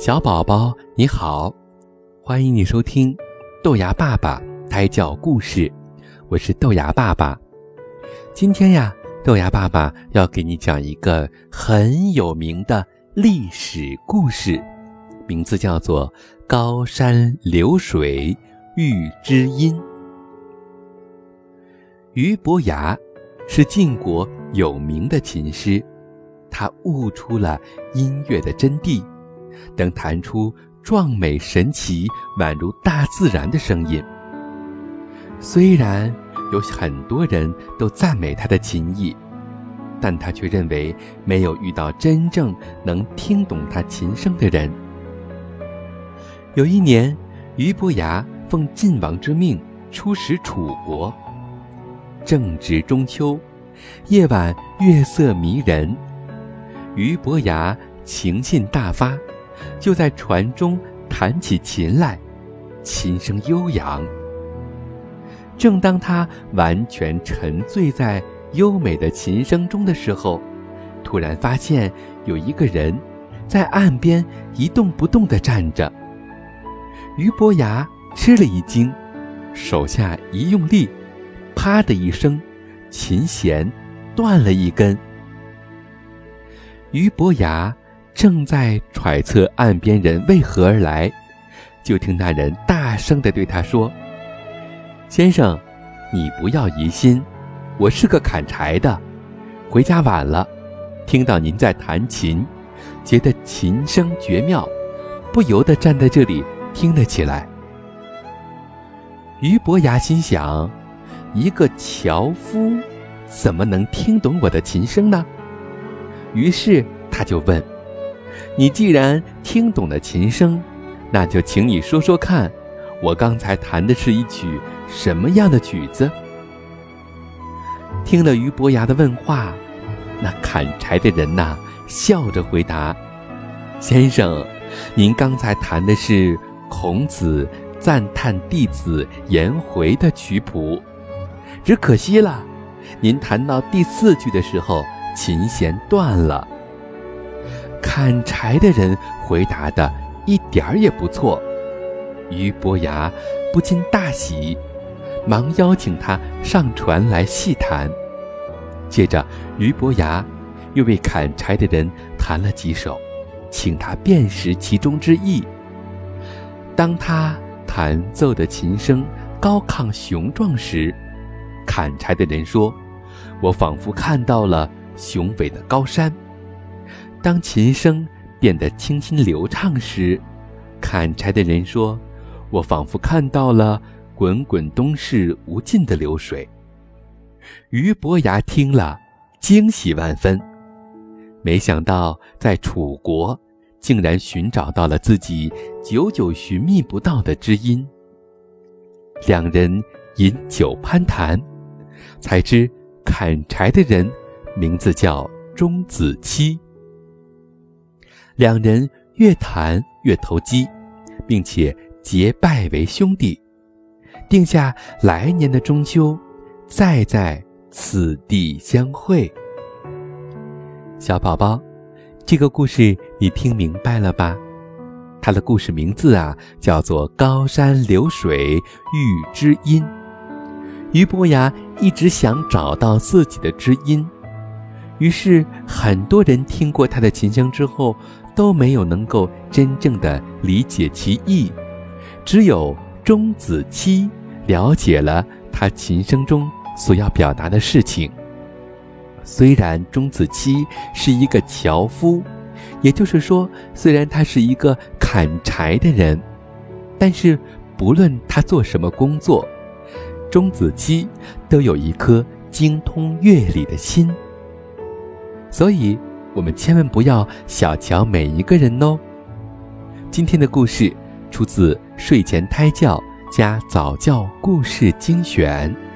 小宝宝你好，欢迎你收听豆芽爸爸胎教故事，我是豆芽爸爸。今天呀，豆芽爸爸要给你讲一个很有名的历史故事，名字叫做《高山流水遇知音》。俞伯牙是晋国有名的琴师，他悟出了音乐的真谛。能弹出壮美神奇、宛如大自然的声音。虽然有很多人都赞美他的琴艺，但他却认为没有遇到真正能听懂他琴声的人。有一年，俞伯牙奉晋王之命出使楚国，正值中秋，夜晚月色迷人，俞伯牙情兴大发。就在船中弹起琴来，琴声悠扬。正当他完全沉醉在优美的琴声中的时候，突然发现有一个人在岸边一动不动地站着。俞伯牙吃了一惊，手下一用力，啪的一声，琴弦断了一根。俞伯牙。正在揣测岸边人为何而来，就听那人大声地对他说：“先生，你不要疑心，我是个砍柴的，回家晚了，听到您在弹琴，觉得琴声绝妙，不由得站在这里听了起来。”俞伯牙心想：“一个樵夫，怎么能听懂我的琴声呢？”于是他就问。你既然听懂了琴声，那就请你说说看，我刚才弹的是一曲什么样的曲子？听了俞伯牙的问话，那砍柴的人呐，笑着回答：“先生，您刚才弹的是孔子赞叹弟子颜回的曲谱，只可惜了，您弹到第四句的时候，琴弦断了。”砍柴的人回答的一点儿也不错，俞伯牙不禁大喜，忙邀请他上船来细谈。接着，俞伯牙又为砍柴的人弹了几首，请他辨识其中之意。当他弹奏的琴声高亢雄壮时，砍柴的人说：“我仿佛看到了雄伟的高山。”当琴声变得清新流畅时，砍柴的人说：“我仿佛看到了滚滚东逝无尽的流水。”俞伯牙听了，惊喜万分，没想到在楚国，竟然寻找到了自己久久寻觅不到的知音。两人饮酒攀谈，才知砍柴的人名字叫钟子期。两人越谈越投机，并且结拜为兄弟，定下来年的中秋，再在此地相会。小宝宝，这个故事你听明白了吧？它的故事名字啊，叫做《高山流水遇知音》。俞伯牙一直想找到自己的知音，于是很多人听过他的琴声之后。都没有能够真正的理解其意，只有钟子期了解了他琴声中所要表达的事情。虽然钟子期是一个樵夫，也就是说，虽然他是一个砍柴的人，但是不论他做什么工作，钟子期都有一颗精通乐理的心，所以。我们千万不要小瞧每一个人哦。今天的故事出自睡前胎教加早教故事精选。